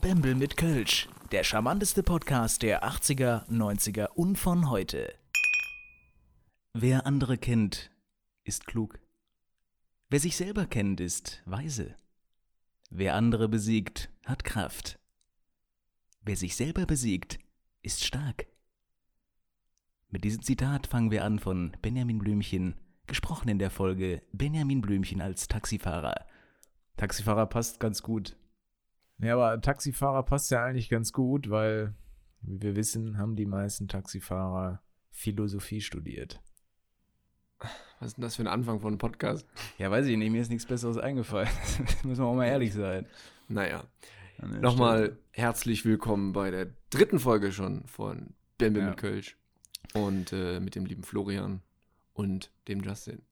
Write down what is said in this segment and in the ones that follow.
Bembel mit Kölsch, der charmanteste Podcast der 80er, 90er und von heute. Wer andere kennt, ist klug. Wer sich selber kennt, ist weise. Wer andere besiegt, hat Kraft. Wer sich selber besiegt, ist stark. Mit diesem Zitat fangen wir an von Benjamin Blümchen, gesprochen in der Folge Benjamin Blümchen als Taxifahrer. Taxifahrer passt ganz gut. Ja, aber Taxifahrer passt ja eigentlich ganz gut, weil, wie wir wissen, haben die meisten Taxifahrer Philosophie studiert. Was ist denn das für ein Anfang von einem Podcast? Ja, weiß ich nicht, mir ist nichts Besseres eingefallen. Müssen wir auch mal ehrlich sein. Naja. Nochmal herzlich willkommen bei der dritten Folge schon von Bembe Ja. mit Kölsch. Und äh, mit dem lieben Florian und dem Justin.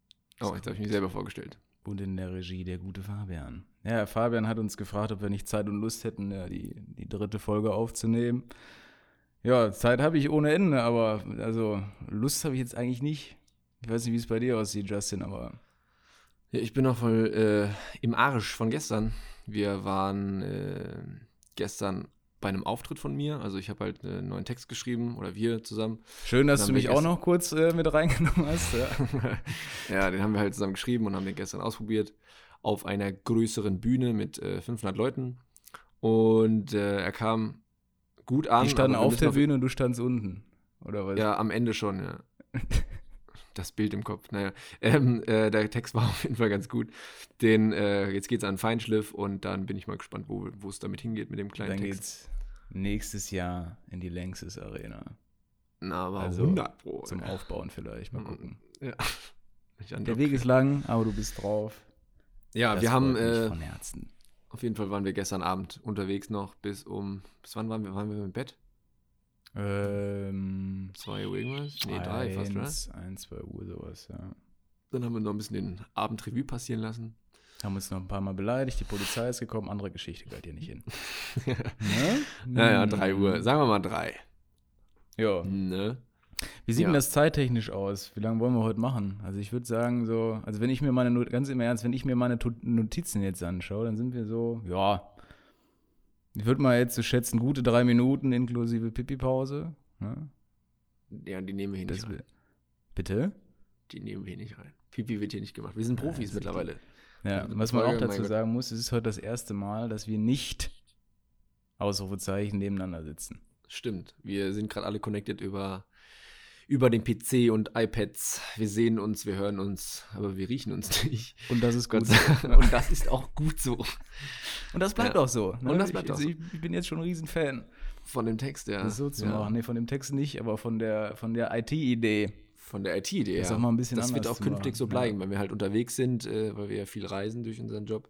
Oh, jetzt habe ich mich selber vorgestellt. Und in der Regie der gute Fabian. Ja, Fabian hat uns gefragt, ob wir nicht Zeit und Lust hätten, ja, die, die dritte Folge aufzunehmen. Ja, Zeit habe ich ohne Ende, aber also Lust habe ich jetzt eigentlich nicht. Ich weiß nicht, wie es bei dir aussieht, Justin, aber Ja, ich bin noch voll äh, im Arsch von gestern. Wir waren äh, gestern bei einem Auftritt von mir. Also ich habe halt einen neuen Text geschrieben oder wir zusammen. schön, dass du mich auch noch kurz äh, mit reingenommen hast. Ja. ja, den haben wir halt zusammen geschrieben und haben den gestern ausprobiert auf einer größeren Bühne mit äh, 500 Leuten. Und äh, er kam gut an. Die standen auf der Bühne und du standst unten. Oder was? Ja, am Ende schon, ja. Das Bild im Kopf, naja. Ähm, äh, der Text war auf jeden Fall ganz gut. Den, äh, jetzt geht's an Feinschliff und dann bin ich mal gespannt, wo es damit hingeht mit dem kleinen Dann Text. geht's nächstes Jahr in die Längstes Arena. Na, aber Also, 100 Pro. Zum. Aufbauen vielleicht. Mal gucken. Ja. Der. Weg ist lang, aber du bist drauf. Ja, Das wir haben, äh, von Herzen. auf jeden Fall waren wir gestern Abend unterwegs noch bis um, bis wann waren wir, waren wir im Bett? Ähm, Zwei Uhr irgendwas? Nee, drei fast, oder? eins, ein, zwei Uhr sowas, ja. Dann haben wir noch ein bisschen den Abend Revue passieren lassen. Haben uns noch ein paar Mal beleidigt, die Polizei ist gekommen, andere Geschichte gehört hier nicht hin. ne? Naja, Hm. drei Uhr. Sagen wir mal drei. Ja. Ne? Wie sieht Ja. denn das zeittechnisch aus? Wie lange wollen wir heute machen? Also ich würde sagen so, also wenn ich mir meine, ganz im Ernst, wenn ich mir meine Notizen jetzt anschaue, dann sind wir so, ja, ich würde mal jetzt so schätzen, gute drei Minuten inklusive Pipi-Pause. Ne? Ja, die nehmen wir hier Das nicht rein. Bitte? Die nehmen wir hier nicht rein. Pipi wird hier nicht gemacht. Wir sind Profis das- mittlerweile. Ja, was man auch dazu sagen muss, es ist heute das erste Mal, dass wir nicht Ausrufezeichen nebeneinander sitzen. Stimmt. Wir sind gerade alle connected über, über den PC und iPads. Wir sehen uns, wir hören uns, aber wir riechen uns nicht. Und das ist gut. Und das ist auch gut so. Und das bleibt Ja. auch so. Ne? Und das bleibt ich, auch also so. ich, bin jetzt schon ein Riesenfan, Von dem Text, ja. das so zu ja. machen. Nee, von dem Text nicht, aber von der, von der IT-Idee. Von der IT-Idee. Das ja. mal ein bisschen Das wird auch künftig machen, so ja. bleiben, wenn wir halt unterwegs sind, äh, weil wir ja viel reisen durch unseren Job,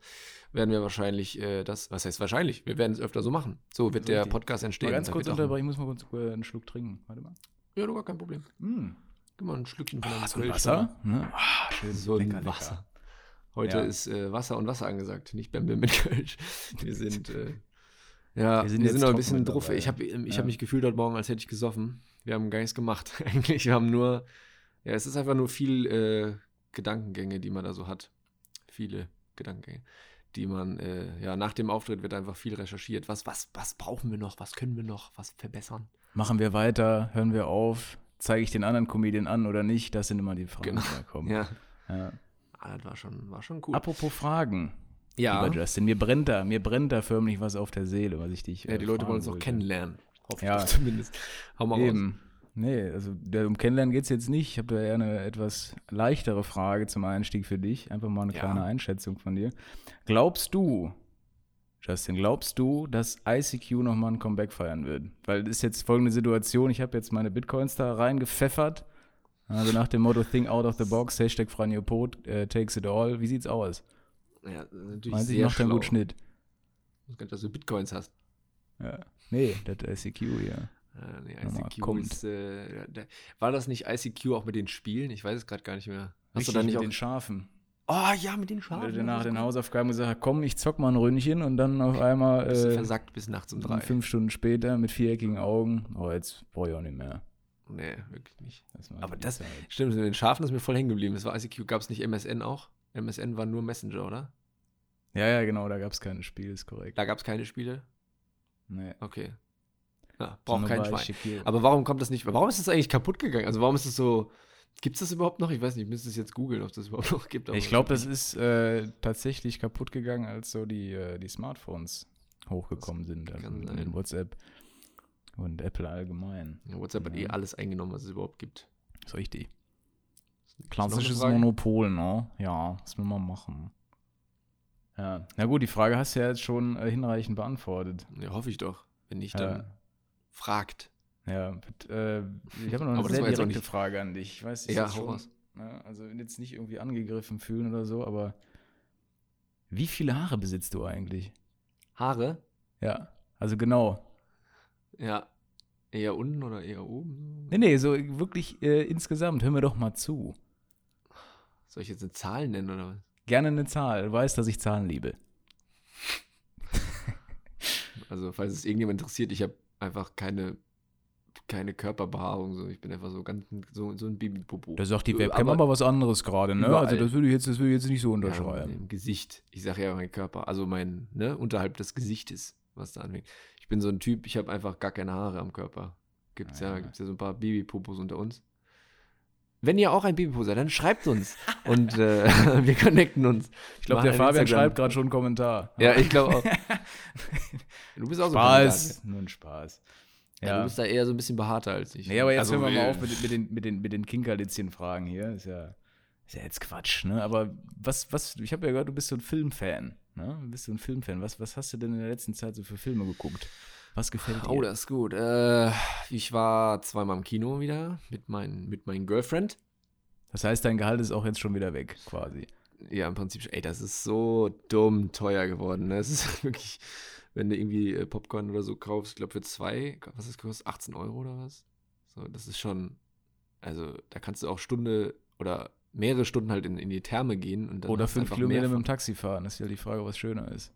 werden wir wahrscheinlich äh, das, was heißt wahrscheinlich, wir werden es öfter so machen. So wird der Richtig. Podcast entstehen. Mal ganz kurz unterbrechen, ich muss mal kurz äh, einen Schluck trinken. Warte mal. Ja, du gar kein Problem. Mm. Gib mal ein Schlückchen von deinem so ein Kölsch, Wasser? Ne? Ah, schön. So ein lecker, lecker. Wasser. Heute Ja. ist äh, Wasser und Wasser angesagt, nicht Bämbel mit Kölsch. Wir sind, äh, ja, Wir wir sind sind, jetzt noch ein bisschen dabei. Ich habe ich Ja. hab mich gefühlt heute Morgen, als hätte ich gesoffen. Wir haben gar nichts gemacht eigentlich. Wir haben nur, ja, es ist einfach nur viel äh, Gedankengänge, die man da so hat. Viele Gedankengänge, die man, äh, ja, nach dem Auftritt wird einfach viel recherchiert. Was, was, was brauchen wir noch? Was können wir noch? Was verbessern? Machen wir weiter, hören wir auf, zeige ich den anderen Comedian an oder nicht? Das sind immer die Fragen, Genau. die da kommen. Ja, Ja. ah, das war schon, war schon cool. Apropos Fragen, ja, lieber Justin, mir brennt da, mir brennt da förmlich was auf der Seele, was ich dich ja, äh, die Leute wollen uns auch kennenlernen. Hoffe Ja. zumindest. Hau mal raus. Eben. Nee, also um Kennenlernen geht es jetzt nicht. Ich habe da eher eine etwas leichtere Frage zum Einstieg für dich. Einfach mal eine Ja. kleine Einschätzung von dir. Glaubst du, Justin, glaubst du, dass ICQ nochmal ein Comeback feiern wird? Weil das ist jetzt folgende Situation. Ich habe jetzt meine Bitcoins da reingepfeffert. Also nach dem Motto Think out of the box, Hashtag Franjopod, äh, takes it all. Wie sieht's aus? Ja, natürlich Meinst ich sehr mache da einen guten Schnitt? Ich nicht, dass du Bitcoins hast. Ja. Nee, das ICQ hier. Äh, nee, ICQ kommt. ist, äh, ja, war das nicht ICQ auch mit den Spielen? Ich weiß es gerade gar nicht mehr. Hast Richtig du da nicht mit auch? den Schafen. Oh ja, mit den Schafen. hat nach den. Hausaufgaben gesagt komm, ich zock mal ein Ründchen und dann auf einmal äh, versackt bis nachts um drei. fünf Stunden später mit viereckigen Augen. Oh, jetzt brauche ich auch nicht mehr. Nee, wirklich nicht. Das Aber das- Zeit. Stimmt, mit den Schafen ist mir voll hängen geblieben. Das war ICQ. Gab es nicht MSN auch? MSN war nur Messenger, oder? Ja, ja, genau, da gab es kein Spiel, ist korrekt. Da gab es keine Spiele. Nee. Okay. Ja, braucht kein Schwein. Aber warum kommt das nicht? Warum ist das eigentlich kaputt gegangen? Also warum ist es so. Gibt es das überhaupt noch? Ich weiß nicht, ich müsste es jetzt googeln, ob das überhaupt noch gibt. ich glaube, das ist äh, tatsächlich kaputt gegangen, als so die, äh, die Smartphones hochgekommen sind. Also in den WhatsApp und Apple allgemein. Ja, WhatsApp hat Ja. eh alles eingenommen, was es überhaupt gibt. ist richtig. Klassisches? Monopol, ne? Ja, was will man machen? Ja, na gut, die Frage hast du ja jetzt schon äh, hinreichend beantwortet. Ja, hoffe ich doch. Wenn nicht, dann fragt. Ja mit, äh, ich habe noch eine sehr direkte nicht- Frage an dich. Ich weiß, ist Ja, schon, ne, also jetzt nicht irgendwie angegriffen fühlen oder so, aber wie viele Haare besitzt du eigentlich? Haare? Ja, also genau. Ja. Eher unten oder eher oben? Nee, nee, so wirklich äh, insgesamt. Hör mir doch mal zu. Soll ich jetzt eine Zahl nennen oder was? Gerne eine Zahl. Du weißt, dass ich Zahlen liebe. Also, falls es irgendjemand interessiert, ich habe einfach keine, keine Körperbehaarung. So. Ich bin einfach so ganz so, so ein Babypopo. Da sagt die Webcam aber, was anderes gerade, ne? überall. Also das würde ich jetzt, das würde ich jetzt nicht so ja, unterschreiben. Im Gesicht. Ich sage ja mein Körper. Also mein, ne, unterhalb des Gesichtes, was da anfängt. Ich bin so ein Typ, ich habe einfach gar keine Haare am Körper. Gibt's ja, Ah. gibt's ja so ein paar Babypopos unter uns. Wenn ihr auch ein Babypo seid, dann schreibt uns. und äh, wir connecten uns. Ich glaube, der Fabian Instagram. schreibt gerade schon einen Kommentar. Ja, ich glaube auch. Du bist auch so ein Spaß. Nur ein Spaß. Ja. Ja. du bist da eher so ein bisschen behaarter als ich. nee, aber jetzt Also, hören wir mal auf mit, den- mit den, mit den, mit den Kinkerlitzchen-Fragen hier. Ist ja, ist ja jetzt Quatsch, ne? Aber was, was, ich habe ja gehört, du bist so ein Filmfan, ne? Du bist so ein Filmfan. Was, was hast du denn in der letzten Zeit so für Filme geguckt? Was gefällt dir? Oh, das ist gut. Äh, ich war zweimal im Kino wieder mit, mein, mit meinem Girlfriend. Das heißt, dein Gehalt ist auch jetzt schon wieder weg, quasi. Ja, im Prinzip, schon. ey, das ist so dumm teuer geworden. Ne? Es ist wirklich, wenn du irgendwie äh, Popcorn oder so kaufst, ich glaube für zwei, was das kostet, 18 Euro oder was? So, das ist schon, also da kannst du auch Stunde oder mehrere Stunden halt in, in die Therme gehen. Und dann Oder fünf Kilometer mehr mit dem Taxi fahren. Das ist ja die Frage, was schöner ist.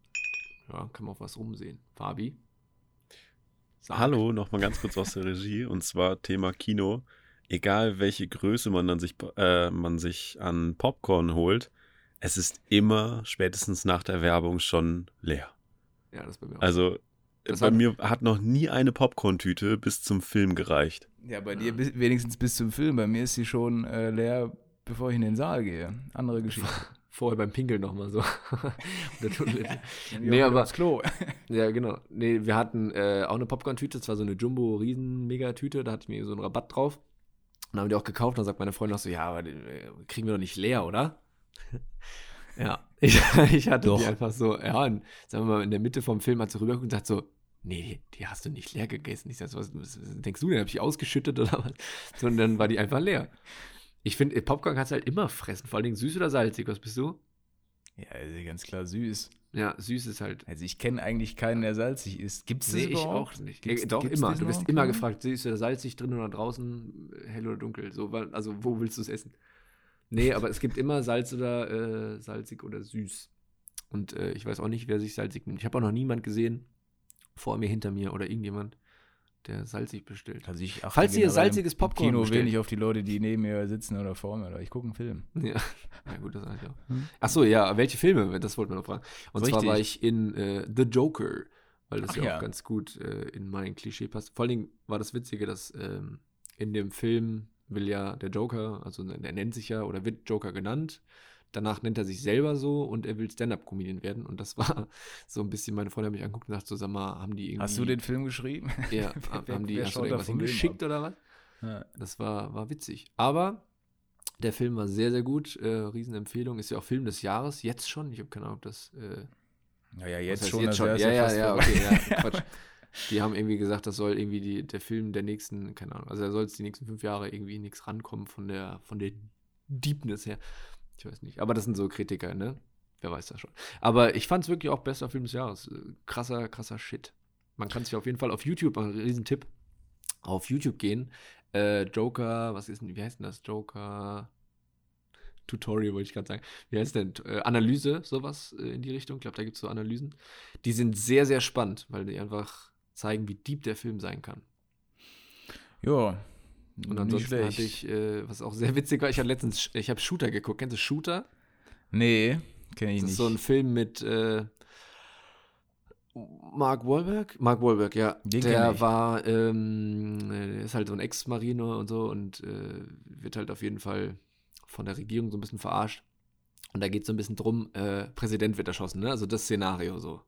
Ja, kann man auch was rumsehen. Fabi? Sag. Hallo, nochmal ganz kurz aus der Regie und zwar Thema Kino. Egal welche Größe man dann sich, äh, man sich an Popcorn holt, es ist immer spätestens nach der Werbung schon leer. Ja, das ist bei mir auch. Also Das bei hat- mir hat noch nie eine Popcorn-Tüte bis zum Film gereicht. Ja, bei dir bis, wenigstens bis zum Film. Bei mir ist sie schon äh, leer, bevor ich in den Saal gehe. Andere Geschichte. Vorher beim Pinkeln nochmal so. Dann Nee, aber- aufs Klo. Ja, genau. Nee, wir hatten äh, auch eine Popcorn-Tüte, das war so eine Jumbo-Riesen-Megatüte, da hatte ich mir so einen Rabatt drauf. Und haben die auch gekauft. Dann sagt meine Freundin auch so, ja, aber den äh, kriegen wir doch nicht leer, oder? Ja, ich, ich hatte Doch. die einfach so, ja, und sagen wir mal, in der Mitte vom Film hat sie rübergeguckt und sagt so, nee, die hast du nicht leer gegessen. Ich sag so, was, was denkst du denn? Hab ich ausgeschüttet oder was? So, und dann war die einfach leer. Ich finde, Popcorn kannst du halt immer fressen, vor allen Dingen süß oder salzig. Was bist du? Ja, also ganz klar süß. Ja, süß ist halt Also ich kenne eigentlich keinen, der salzig ist. Gibt es das Nee, ich auch nicht. Gibt's- Äh, Doch, gibt's immer. Du wirst immer gefragt, süß oder salzig drin oder draußen, äh, hell oder dunkel. So, also, wo willst du es essen? Nee, aber es gibt immer Salz oder äh, salzig oder süß. Und äh, ich weiß auch nicht, wer sich salzig nimmt. Ich habe auch noch niemand gesehen, vor mir, hinter mir oder irgendjemand, der salzig bestellt. Also ich achte Falls ihr salziges Popcorn Kino bestellt. wenig auf die Leute, die neben mir sitzen oder vor mir. Oder ich gucke einen Film. Ja, ja gut, das eigentlich auch. Hm. Achso, ja, welche Filme? Das wollten wir noch fragen. Und zwar Richtig. war ich in äh, The Joker, weil das Ach ja, ja. auch ganz gut äh, in mein Klischee passt. Vor allen Dingen war das Witzige, dass ähm, in dem Film will ja der Joker, also er nennt sich ja oder wird Joker genannt. Danach nennt er sich selber so und er will Stand-Up-Comedian werden. Und das war so ein bisschen, meine Freundin hat mich angeguckt und dachte so, sag mal, haben die irgendwie. Hast du den Film geschrieben? Ja, Wer- haben die wer hast du da irgendwas hingeschickt oder was? Ja. Das war, war witzig. Aber der Film war sehr, sehr gut. Äh, Riesenempfehlung. Ist ja auch Film des Jahres. Jetzt schon. Ich habe keine Ahnung, ob das. Äh, Naja, jetzt schon. Jetzt schon. Ja, ja, ja, okay, ja. Quatsch. Die haben irgendwie gesagt, das soll irgendwie die, der Film der nächsten, keine Ahnung, also da soll es die nächsten fünf Jahre irgendwie nichts rankommen von der, von der Deepness her. Ich weiß nicht. Aber das sind so Kritiker, ne? Wer weiß das schon. Aber ich fand es wirklich auch bester Film des Jahres. Äh, Krasser, krasser Shit. Man kann sich auf jeden Fall auf YouTube, ein Riesentipp, auf YouTube gehen. Äh, Joker, was ist denn, wie heißt denn das? Joker Tutorial, wollte ich gerade sagen. Wie heißt denn? Äh, Analyse, sowas äh, in die Richtung. Ich glaube, da gibt es so Analysen. Die sind sehr, sehr spannend, weil die einfach zeigen, wie deep der Film sein kann. Ja. Und ansonsten hatte ich, äh, was auch sehr witzig war, ich hatte letztens, ich habe Shooter geguckt. Kennst du Shooter? Nee, kenne ich Das nicht. ist so ein Film mit, äh, Mark Wahlberg? Mark Wahlberg, ja. Den der ich. war, ähm, der ist halt so ein Ex-Marine und so und äh, wird halt auf jeden Fall von der Regierung so ein bisschen verarscht. Und da geht es so ein bisschen drum, äh, Präsident wird erschossen, ne? Also das Szenario so.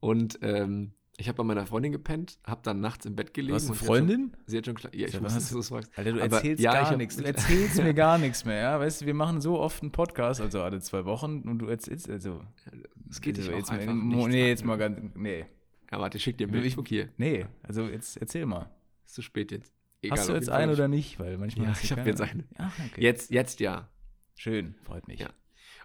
Und ähm, ich habe bei meiner Freundin gepennt, habe dann nachts im Bett gelegen. Du hast eine und sie hat Freundin? Schon, sie hat schon klar. Ja, ich wusste, dass du das fragst. Alter, du Aber erzählst ja, gar nichts. Du erzählst mir gar nichts mehr, ja? Weißt du, wir machen so oft einen Podcast, also alle zwei Wochen, und du erzählst, also. Es geht also dich auch jetzt mal, einfach nichts Nee, jetzt ne? mal ganz. Nee. Ja, warte, ich schick dir ein Bild. Ich- hier. Nee, also jetzt erzähl mal. Ist zu spät jetzt. Hast du jetzt einen oder nicht? Weil manchmal. Ja, hast du ich hab keine. jetzt einen. Ja, okay. Jetzt, jetzt ja. Schön, freut mich. Ja.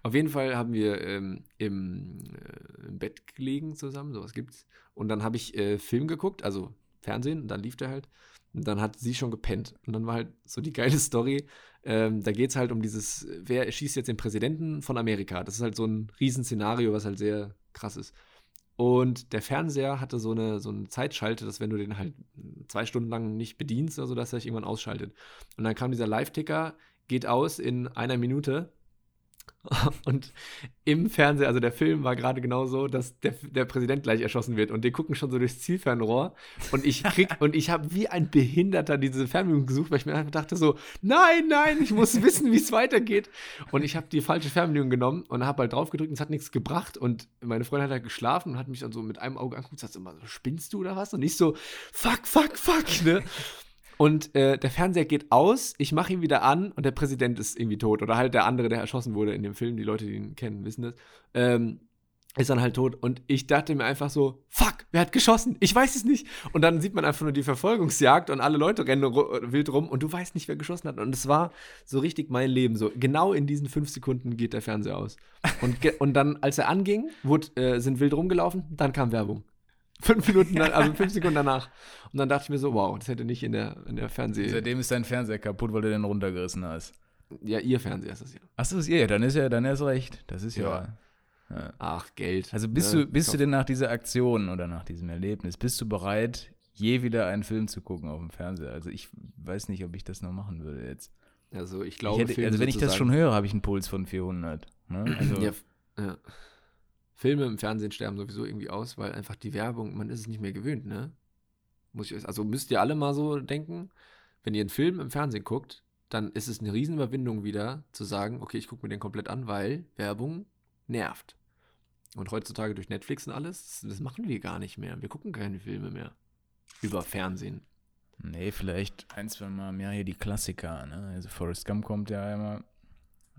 Auf jeden Fall haben wir ähm, im, äh, im Bett gelegen zusammen, sowas gibt's. Und dann habe ich äh, Film geguckt, also Fernsehen, und dann lief der halt. Und dann hat sie schon gepennt. Und dann war halt so die geile Story. Ähm, da geht es halt um dieses, wer schießt jetzt den Präsidenten von Amerika? Das ist halt so ein Riesenszenario, was halt sehr krass ist. Und der Fernseher hatte so eine, so eine Zeitschalte, dass wenn du den halt zwei Stunden lang nicht bedienst oder so, dass er sich irgendwann ausschaltet. Und dann kam dieser Live-Ticker, geht aus in einer Minute. Und im Fernseher, also der Film war gerade genau so, dass der, der Präsident gleich erschossen wird. Und die gucken schon so durchs Zielfernrohr. Und ich krieg, und ich habe wie ein Behinderter diese Fernbedienung gesucht, weil ich mir einfach dachte so, nein, nein, ich muss wissen, wie es weitergeht. Und ich habe die falsche Fernbedienung genommen und habe halt drauf gedrückt und es hat nichts gebracht. Und meine Freundin hat halt geschlafen und hat mich dann so mit einem Auge angeguckt und sagt immer, so, spinnst du oder was? Und ich so, fuck, fuck, fuck, ne? Und äh, der Fernseher geht aus, ich mache ihn wieder an und der Präsident ist irgendwie tot. Oder halt der andere, der erschossen wurde in dem Film. Die Leute, die ihn kennen, wissen das. Ähm, ist dann halt tot. Und ich dachte mir einfach so, fuck, wer hat geschossen? Ich weiß es nicht. Und dann sieht man einfach nur die Verfolgungsjagd und alle Leute rennen wild rum und du weißt nicht, wer geschossen hat. Und es war so richtig mein Leben. So genau in diesen fünf Sekunden geht der Fernseher aus. Und, und dann, als er anging, wurde, äh, sind wild rumgelaufen, dann kam Werbung. Fünf Minuten, dann, also fünf Sekunden danach. Und dann dachte ich mir so, wow, das hätte nicht in der, in der Fernseh... Seitdem ist dein Fernseher kaputt, weil du den runtergerissen hast. Ja, ihr Fernseher ist das ja. Achso, ist ihr, dann ist ja, dann ist recht. Das ist ja. ja. Ach, Geld. Also bist Ne? du, bist du denn nach dieser Aktion oder nach diesem Erlebnis, bist du bereit, je wieder einen Film zu gucken auf dem Fernseher? Also ich weiß nicht, ob ich das noch machen würde jetzt. Also ich Ich glaube, hätte, Filme also wenn ich das schon höre, habe ich einen Puls von 400. Ne? Also, Ja, ja. Filme im Fernsehen sterben sowieso irgendwie aus, weil einfach die Werbung, man ist es nicht mehr gewöhnt, ne? Muss ich, also müsst ihr alle mal so denken, wenn ihr einen Film im Fernsehen guckt, dann ist es eine Riesenüberwindung wieder zu sagen, okay, ich gucke mir den komplett an, weil Werbung nervt. Und heutzutage durch Netflix und alles, das machen wir gar nicht mehr. Wir gucken keine Filme mehr über Fernsehen. Nee, vielleicht ein, zwei Mal im Jahr hier die Klassiker. Ne? Also Forrest Gump kommt ja einmal.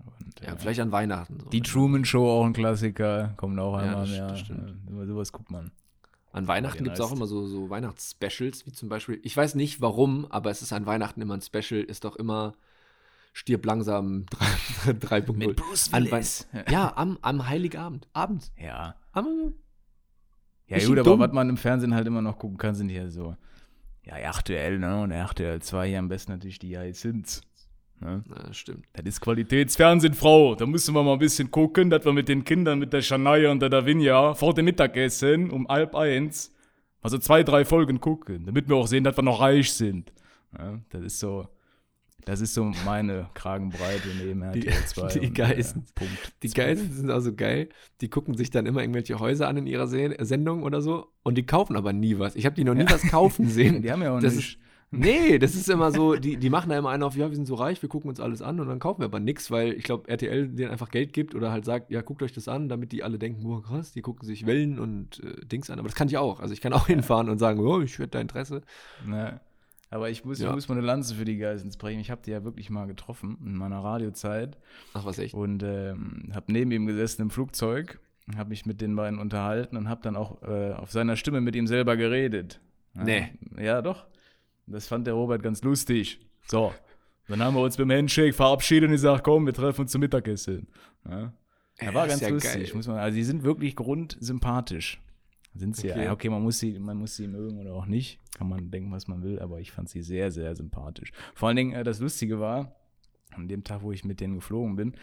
Und, Ja, äh, vielleicht an Weihnachten. So. die Truman Show auch ein Klassiker, kommt auch Ja, einmal das- Jahr. das. Ja, über sowas guckt man. An Weihnachten gibt es auch immer so, so Weihnachtsspecials, wie zum Beispiel, ich weiß nicht warum, aber es ist an Weihnachten immer ein Special, ist doch immer Stirb langsam 3.0. Bruce An Willis. Ja, am, am Heiligabend. Abends. Ja. Am, Ja, gut, aber dumm? was man im Fernsehen halt immer noch gucken kann, sind ja so, ja, RTL, ne? Und RTL 2 hier am besten natürlich die Hyacinths. Ne? na, stimmt. Das ist Qualitätsfernsehen, Frau. Da müssen wir mal ein bisschen gucken, dass wir mit den Kindern, mit der Shania und der Davinia vor dem Mittagessen um halb eins, also zwei, drei Folgen gucken, damit wir auch sehen, dass wir noch reich sind. Ja, das ist so, das ist so meine Kragenbreite neben Die- RTL 2. die und, äh, Geissens. Punkt. Die Geilsten sind also geil. Die gucken sich dann immer irgendwelche Häuser an in ihrer Se Sendung oder so und die kaufen aber nie was. Ich habe die noch nie was kaufen sehen. Die haben ja auch Das nicht. Nee, das ist immer so, die, die machen da immer einen auf, ja, wir sind so reich, wir gucken uns alles an und dann kaufen wir aber nichts, weil ich glaube, RTL denen einfach Geld gibt oder halt sagt, ja, guckt euch das an, damit die alle denken, boah, krass, die gucken sich Wellen und äh, Dings an. Aber das kann ich auch. Also ich kann auch hinfahren und sagen, oh, ich hätte da Interesse. Ne. Aber ich muss, Ja. ich muss mal eine Lanze für die Geissens brechen. Ich habe die ja wirklich mal getroffen in meiner Radiozeit Ach, was echt? und ähm, habe neben ihm gesessen im Flugzeug, habe mich mit den beiden unterhalten und habe dann auch äh, auf seiner Stimme mit ihm selber geredet. Ja, Nee. Ja, doch. Das fand der Robert ganz lustig. So, dann haben wir uns beim Handshake verabschiedet und gesagt, komm, wir treffen uns zum Mittagessen. Ja. Er war ganz ja lustig. geil. Muss man, also die sind wirklich grundsympathisch. Sind sie Okay. ja. Okay, man muss, sie, man muss sie mögen oder auch nicht. Kann man denken, was man will, aber ich fand sie sehr, sehr sympathisch. Vor allen Dingen, äh, das Lustige war, an dem Tag, wo ich mit denen geflogen bin,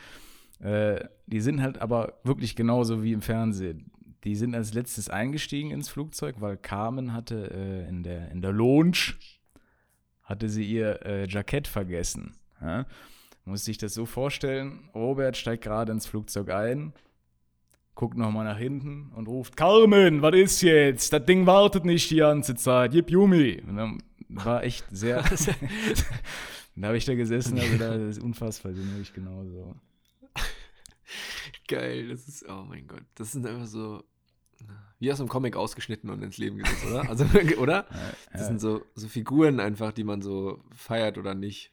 äh, die sind halt aber wirklich genauso wie im Fernsehen. Die sind als letztes eingestiegen ins Flugzeug, weil Carmen hatte äh, in, der, in der Lounge hatte sie ihr äh, Jackett vergessen. Ja? Muss sich das so vorstellen, Robert steigt gerade ins Flugzeug ein, guckt nochmal nach hinten und ruft, Carmen, was ist jetzt? Das Ding wartet nicht die ganze Zeit, gib Yumi. Und dann war echt sehr, da habe ich da gesessen, also da, das ist unfassbar, den habe ich genauso. Geil, das ist, oh mein Gott, das sind einfach so, wie aus einem Comic ausgeschnitten und ins Leben gesetzt, oder? Also, oder? Das sind so, so Figuren einfach, die man so feiert oder nicht.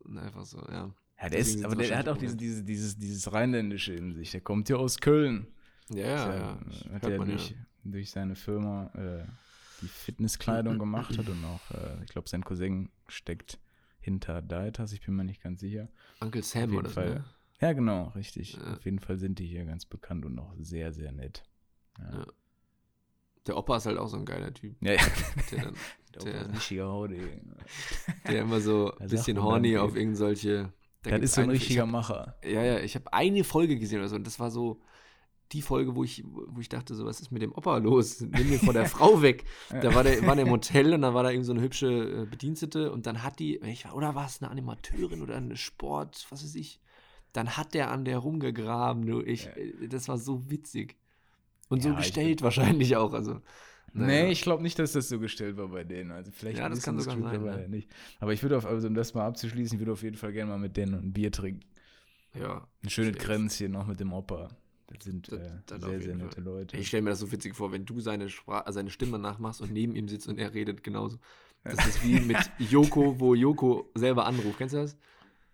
Und einfach so, ja. Ja, der ist, aber der, hat auch diese, diese, dieses, dieses Rheinländische in sich. Der kommt ja aus Köln. Ja, ja, ja. Hat er man ja. durch, durch seine Firma äh, die Fitnesskleidung gemacht hat und auch, äh, ich glaube, sein Cousin steckt hinter Dietas, ich bin mir nicht ganz sicher. Uncle Sam jeden oder so. Fall. Ne? Ja, genau, richtig. Ja. Auf jeden Fall sind die hier ganz bekannt und auch sehr, sehr nett. Ja, Ja. Der Opa ist halt auch so ein geiler Typ. ja, ja. Der, dann, der Der- Opa ist ein richtiger Haudi. der immer so ein bisschen horny dann, auf irgendwelche. da Das ist so ein eine- ich richtiger hab- Macher. Ja, ja, ich habe eine Folge gesehen oder so und das war so die Folge, wo ich, wo ich dachte, so, was ist mit dem Opa los? Nimm mir vor der Frau weg. Da war der, war der im Hotel und da war da irgend so eine hübsche äh, Bedienstete und dann hat die, ich, oder war es eine Animateurin oder eine Sport, was weiß ich, dann hat der an der rumgegraben, du, ich, Ja. äh, das war so witzig. Und so Ja, ich gestellt wahrscheinlich auch, also. naja. Nee, ich glaube nicht, dass das so gestellt war bei denen. Also vielleicht Ja, das kann sogar sein, aber ne? nicht. Aber ich würde auf, also um das mal abzuschließen, ich würde auf jeden Fall gerne mal mit denen ein Bier trinken. Ja. Ein schönes. Kränzchen noch mit dem Opa. Das sind Das- äh, das auf sehr, sehr nette Fall. Leute. Ich stelle mir das so witzig vor, wenn du seine, Spra seine Stimme nachmachst und neben ihm sitzt und er redet genauso. Das ist wie mit Joko, wo Joko selber anruft. Kennst du das?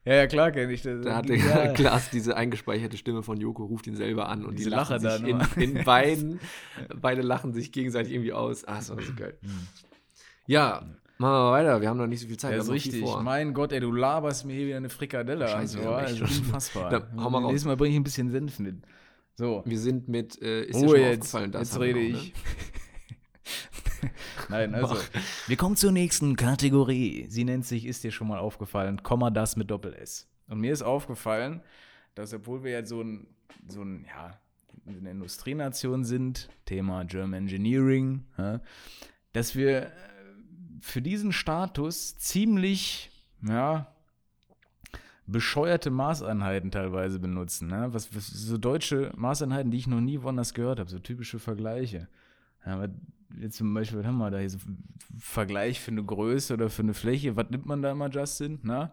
Ja, ja, klar kenne ich das. Da hat der Ja. Klaas diese eingespeicherte Stimme von Joko, ruft ihn selber an und Diese die lachen Lache sich in, in beiden, beide lachen sich gegenseitig irgendwie aus. Ah, das war so geil. Ja, machen wir weiter. Wir haben noch nicht so viel Zeit. Ja, ist richtig. Mein Gott, ey, du laberst mir hier wieder eine Frikadelle an. Scheiße, So, haben echt also unfassbar. Da, hau mal raus. Nächstes Mal bringe ich ein bisschen Senf mit. So. Wir sind mit, äh, ist dir Ruhe schon jetzt. aufgefallen, das Jetzt rede noch, ich. Ne? Nein, also. Wir kommen zur nächsten Kategorie. Sie nennt sich, ist dir schon mal aufgefallen, Komma das mit Doppel-S. Und mir ist aufgefallen, dass obwohl wir jetzt so ein, so ein, ja, eine Industrienation sind, Thema German Engineering, ja, dass wir äh, für diesen Status ziemlich, ja, bescheuerte Maßeinheiten teilweise benutzen. Ne? Was, was, so deutsche Maßeinheiten, die ich noch nie woanders gehört habe, so typische Vergleiche. Ja, jetzt zum Beispiel, was haben wir da hier so Vergleich für eine Größe oder für eine Fläche? Was nimmt man da immer, Justin? Na?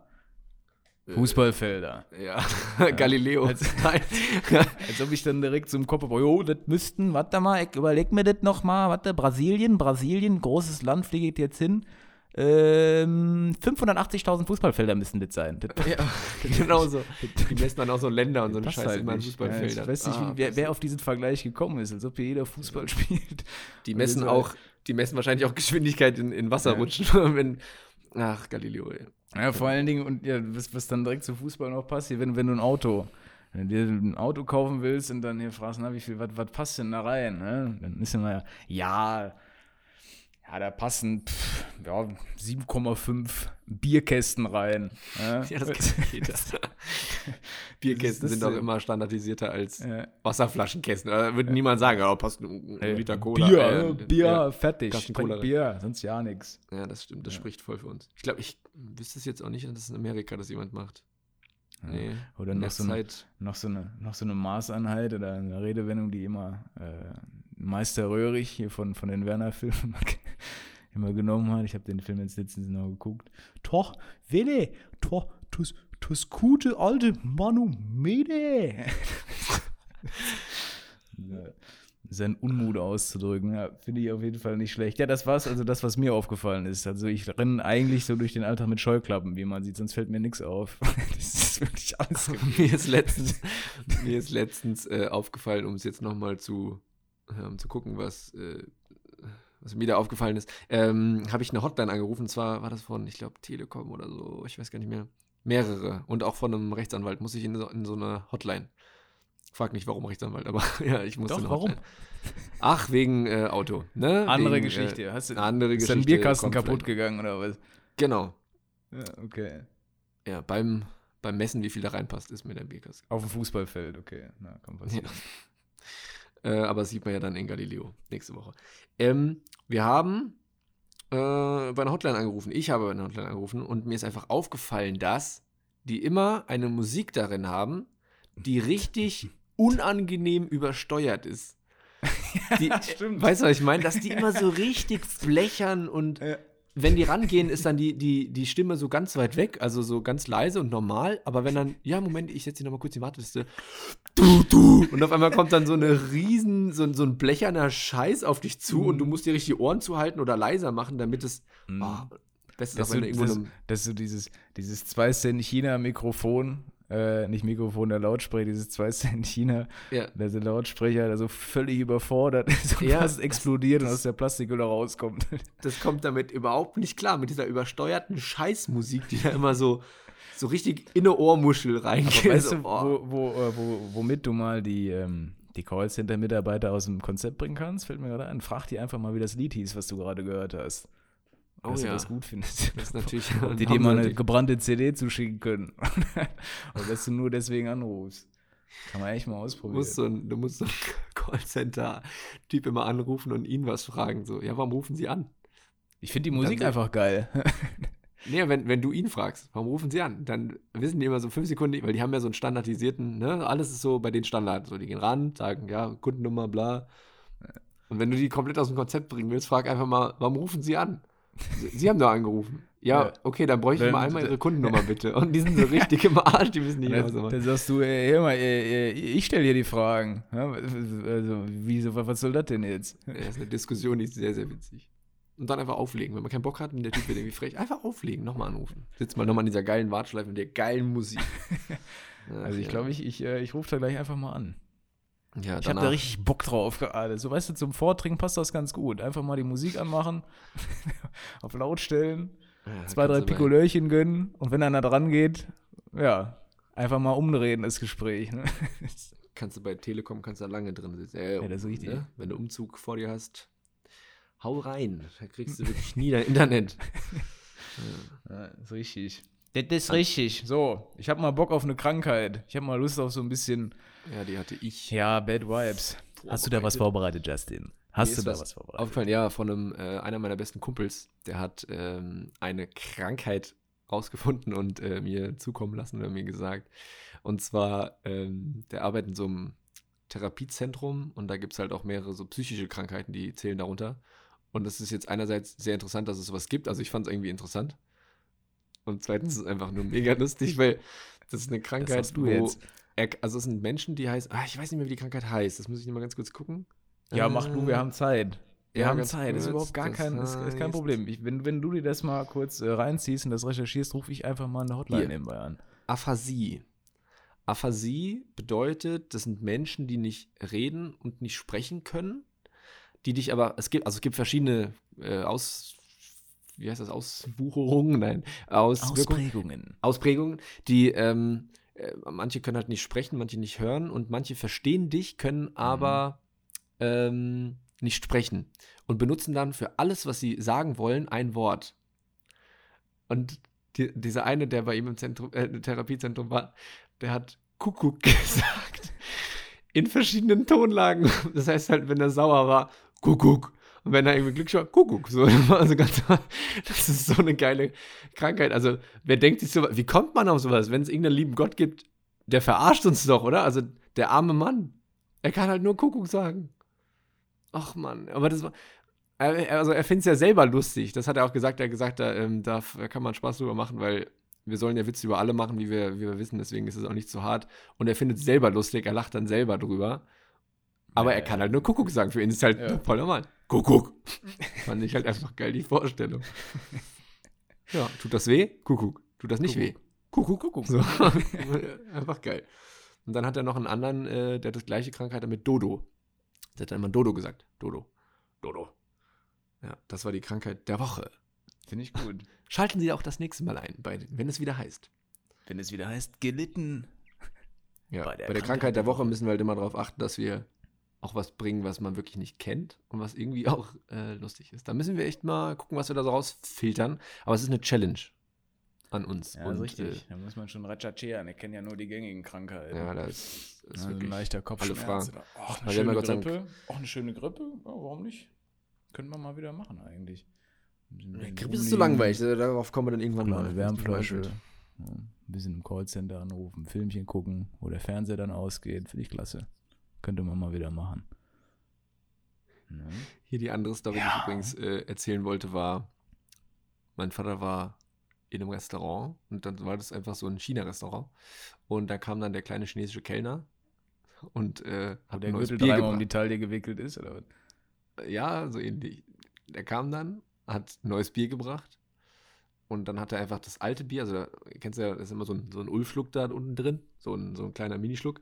Fußballfelder. Ja, Galileo. Als-. Als ob ich dann direkt zum Kopf habe, jo, das müssten, warte mal, ich überleg mir das nochmal, warte, Brasilien, Brasilien, großes Land, fliege ich jetzt hin. Ähm, 580.000 Fußballfelder müssen das sein. Das ja, genau so. Die messen dann auch so Länder und so eine passt Scheiße halt immer. Ja, Fußballfeldern. ich weiß nicht, Ah, wer, wer auf diesen Vergleich gekommen ist, als ob hier jeder Fußball spielt. Die messen auch, die messen wahrscheinlich auch Geschwindigkeit in, in Wasser Ja. Wenn, ach, Galileo, ey. Ja, vor allen Dingen, und ja, was, was dann direkt zu Fußball noch passt, hier, wenn, wenn du ein Auto, wenn du dir ein Auto kaufen willst und dann hier fragst, na, wie viel, was, was passt denn da rein? Ne? Dann ist immer, ja, ja, da passen pff, ja, 7,5 Bierkästen rein. Ja, Ja, das kennt jeder. Bierkästen Das sind auch so- immer standardisierter als Ja. Wasserflaschenkästen. Da würde niemand sagen, ja, passt ein, ein Ey, Liter Cola. Bier, äh, äh, Bier, Ja. fertig. Trink. Bier, sonst ja nichts. ja, das stimmt. Das spricht voll für uns. Ich glaube, ich wüsste es jetzt auch nicht, dass in Amerika das jemand macht. Nee. Oder noch so, eine, noch, so eine, noch so eine Maßeinheit oder eine Redewendung, die immer äh, Meister Röhrig hier von, von den Werner-Filmen immer genommen hat. Ich habe den Film jetzt letztens noch geguckt. Toch, Wille, toch, tus, tus gute alte Manu Mede. Ja, Sein Unmut auszudrücken, ja, finde ich auf jeden Fall nicht schlecht. Ja, das war's, also das, was mir aufgefallen ist. Also ich renne eigentlich so durch den Alltag mit Scheuklappen, wie man sieht, sonst fällt mir nichts auf. Das ist wirklich alles mir ist letztens, mir ist letztens äh, aufgefallen, um es jetzt nochmal zu, um zu gucken, was, äh, was mir da aufgefallen ist, ähm, habe ich eine Hotline angerufen. Und zwar war das von, ich glaube, Telekom oder so, ich weiß gar nicht mehr. Mehrere. Und auch von einem Rechtsanwalt muss ich in so, in so eine Hotline. Frag nicht, warum Rechtsanwalt, aber ja, ich musste Doch, warum? Ach, wegen äh, Auto. Ne? Andere wegen, Geschichte. Hast du, Äh, andere ist Geschichte. dein Bierkasten kaputt vielleicht. gegangen oder was? Genau. Ja, okay. Ja, beim, beim Messen, wie viel da reinpasst, ist mir der Bierkasten. Auf dem Fußballfeld, okay. Na, kann passieren. Äh, aber sieht man ja dann in Galileo nächste Woche. Ähm, wir haben äh, bei einer Hotline angerufen. Ich habe bei einer Hotline angerufen und mir ist einfach aufgefallen, dass die immer eine Musik darin haben, die richtig unangenehm übersteuert ist. Die, stimmt. Weißt du, was ich meine? Dass die immer so richtig blechern und Ja. Wenn die rangehen, ist dann die, die, die Stimme so ganz weit weg, also so ganz leise und normal. Aber wenn dann, ja, Moment, ich setze die nochmal kurz in die Warteliste. Du, du. Und auf einmal kommt dann so eine riesen, so, ein- so ein blecherner Scheiß auf dich zu und du musst dir richtig die Ohren zuhalten oder leiser machen, damit es. Mhm. Oh, das ist Das so, das, das ist so dieses, dieses 2 Cent China-Mikrofon, äh, nicht Mikrofon, der Lautsprecher, dieses 2 Cent China, Ja. der so Lautsprecher, der so völlig überfordert ist und Ja, fast das- explodiert und das- aus der Plastikhülle rauskommt. das kommt damit überhaupt nicht klar, mit dieser übersteuerten Scheißmusik, die da immer so, so richtig in eine Ohrmuschel reingeht. weißt du, oh. wo, wo, äh, wo, womit du mal die, ähm, die Callcenter-Mitarbeiter aus dem Konzept bringen kannst, fällt mir gerade ein. Frag die einfach mal, wie das Lied hieß, was du gerade gehört hast. Oh Dass ja. du das gut findest. Das ist natürlich. Ob die dir mal eine gebrannte CD zuschicken können. Oder dass du nur deswegen anrufst. Kann man echt mal Du ausprobieren. musst so ein, du musst so einen Callcenter-Typ immer anrufen und ihn was fragen. So, ja, warum rufen Sie an? ich finde die Musik Dann- einfach geil. Nee, wenn, wenn du ihn fragst, warum rufen Sie an? Dann wissen die immer so fünf Sekunden, weil die haben ja so einen standardisierten, ne? Alles ist so bei den Standard. So, die gehen ran, sagen, ja, Kundennummer, bla. Und wenn du die komplett aus dem Konzept bringen willst, frag einfach mal, warum rufen Sie an? Sie, haben doch angerufen. Ja, okay, dann bräuchte ich mal einmal Ihre Kundennummer bitte. Und die sind so richtig im Arsch, die wissen nicht mehr, was sie Dann, machen. dann sagst du, ey, hör mal, ey, ey, ich stelle dir die Fragen. Also, wieso, was soll das denn jetzt? Das ist eine Diskussion, die ist sehr, sehr witzig. Und dann einfach auflegen. Wenn man keinen Bock hat und der Typ wird irgendwie frech, einfach auflegen, nochmal anrufen. Sitzt mal nochmal in dieser geilen Warteschleife mit der geilen Musik. Also ich glaube, ich, ich, äh, ich rufe da gleich einfach mal an. Ja, Ich habe da richtig Bock drauf gerade. So, weißt du, zum Vortrinken passt das ganz gut. Einfach mal die Musik anmachen, auf laut stellen, ja, zwei, drei Pikolörchen gönnen und wenn einer dran geht, ja, einfach mal umdrehen, das Gespräch. Ne? Kannst du bei Telekom, kannst du da lange drin sitzen. Äh, Ja, das ist richtig. Ne? Wenn du Umzug vor dir hast, hau rein. Da kriegst du wirklich nie dein Internet. Ja, ist richtig. Das ist richtig. So, ich habe mal Bock auf eine Krankheit. Ich habe mal Lust auf so ein bisschen, Ja, die hatte ich. ja, Bad Vibes. Hast du da was vorbereitet, Justin? Hast Mir du da was was vorbereitet? Aufgefallen, ja, von einem, äh, einer meiner besten Kumpels, der hat ähm, eine Krankheit rausgefunden und äh, mir zukommen lassen oder mir gesagt. Und zwar, ähm, der arbeitet in so einem Therapiezentrum und da gibt es halt auch mehrere so psychische Krankheiten, die zählen darunter. Und das ist jetzt einerseits sehr interessant, dass es sowas gibt. Also ich fand es irgendwie interessant. Und zweitens ist es einfach nur mega lustig, weil das ist eine Krankheit, wo jetzt. Er, also es sind Menschen, die heißt, ah, ich weiß nicht mehr, wie die Krankheit heißt. Das muss ich mal ganz kurz gucken. Ja, mach du, wir Äh, haben Zeit. Wir ja, haben Zeit, das ist kurz, überhaupt gar kein, ist, ist kein Problem. Ich, wenn, wenn du dir das mal kurz äh, reinziehst und das recherchierst, rufe ich einfach mal eine Hotline Hier. nebenbei an. Aphasie. Aphasie bedeutet, das sind Menschen, die nicht reden und nicht sprechen können, die dich aber, es gibt, also es gibt verschiedene äh, Aus, wie heißt das, Auswucherungen, nein, Auswirkungen, Ausprägungen. Ausprägungen, die, ähm, äh, manche können halt nicht sprechen, manche nicht hören und manche verstehen dich, können aber ähm, nicht sprechen und benutzen dann für alles, was sie sagen wollen, ein Wort. Und die, dieser eine, der bei ihm im Zentrum, äh, im Therapiezentrum war, der hat Kuckuck gesagt. In verschiedenen Tonlagen. Das heißt halt, wenn er sauer war, Kuckuck. Und wenn er irgendwie glücklich war, Kuckuck. So, also ganz, das ist so eine geile Krankheit. Also, wer denkt sich so, wie kommt man auf sowas? Wenn es irgendeinen lieben Gott gibt, der verarscht uns doch, oder? Also, der arme Mann. Er kann halt nur Kuckuck sagen. Ach Mann, aber das war. Also, er findet es ja selber lustig. Das hat er auch gesagt. Er hat gesagt, da, ähm, da kann man Spaß drüber machen, weil wir sollen ja Witze über alle machen, wie wir, wie wir wissen. Deswegen ist es auch nicht zu hart. Und er findet es selber lustig. Er lacht dann selber drüber. Aber Ja, er kann halt nur Kuckuck sagen. Für ihn ist es halt Ja. voll normal. Kuckuck. Fand ich halt einfach geil, die Vorstellung. Ja, tut das weh? Kuckuck. Tut das nicht weh? Kuckuck, Kuckuck. So. einfach geil. Und dann hat er noch einen anderen, äh, der hat das gleiche Krankheit hat mit Dodo. Der hat dann immer Dodo gesagt. Dodo. Dodo. Ja, das war die Krankheit der Woche. Finde ich gut. Schalten Sie auch das nächste Mal ein, bei, wenn es wieder heißt. Wenn es wieder heißt, gelitten. Ja, Bei bei der der, Krankheit der Woche müssen wir halt immer darauf achten, dass wir auch was bringen, was man wirklich nicht kennt und was irgendwie auch äh, lustig ist. Da müssen wir echt mal gucken, was wir da so rausfiltern. Aber es ist eine Challenge an uns. Ja, und, ist richtig. da muss man schon recherchieren. Ich kenne ja nur die gängigen Krankheiten. Äh, ja, da ist, ist Ja, ein wirklich leichter Kopfschmerz. Fragen. Oder, ach, eine schöne Grippe. Auch eine schöne Grippe. Ja, warum nicht? Könnten wir mal wieder machen eigentlich. Ein Ja. Grippe ist so langweilig, äh, darauf kommen wir dann irgendwann Kleine mal. Wärmflasche. Ja, ein bisschen im Callcenter anrufen, ein Filmchen gucken, wo der Fernseher dann ausgeht. Finde ich klasse. Könnte man mal wieder machen. Ja. Hier die andere Story, die ich übrigens äh, erzählen wollte, war, mein Vater war in einem Restaurant und dann war das einfach so ein China-Restaurant und da kam dann der kleine chinesische Kellner und äh, hat der ein neues Gürtel Bier dreimal um gebracht. die Taille gewickelt ist, oder was? Ja, so ähnlich. Der kam dann, hat ein neues Bier gebracht und dann hat er einfach das alte Bier, also da, kennst du ja, da ist immer so ein, so ein Ulfschluck da unten drin, so ein, so ein kleiner Minischluck.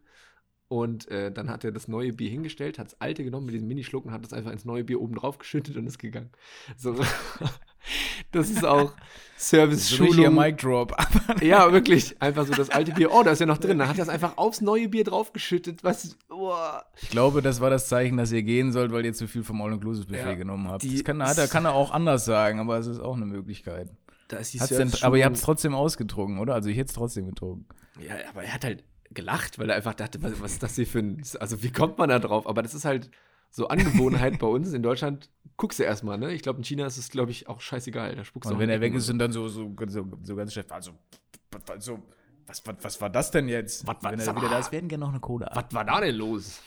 Und äh, dann hat er das neue Bier hingestellt, hat das alte genommen mit diesem Minischluck und hat das einfach ins neue Bier oben drauf geschüttet und ist gegangen. So, das ist auch Service-Schulung. Mic Drop. Ja, wirklich. Einfach so das alte Bier. Oh, da ist ja noch drin. Dann hat er es einfach aufs neue Bier draufgeschüttet. Was? Boah. Ich glaube, das war das Zeichen, dass ihr gehen sollt, weil ihr zu viel vom All-Inclusive-Buffet Ja, genommen habt. Das kann, hat er, kann er auch anders sagen, aber es ist auch eine Möglichkeit. Da ist die denn, aber ihr habt es trotzdem ausgetrunken, oder? Also ich hätte es trotzdem getrunken. Ja, aber er hat halt gelacht, weil er einfach dachte, was, was ist das hier für ein. Also, wie kommt man da drauf? Aber das ist halt so Angewohnheit bei uns. In Deutschland guckst du erstmal, ne? Ich glaube, in China ist es, glaube ich, auch scheißegal. Da spuckst du Und wenn er weg ist, und sind dann so, so, so, so ganz chef, also, also was, was, was war das denn jetzt? Was war- wenn er wieder da ist, werden gerne noch eine Cola. Was war da denn los?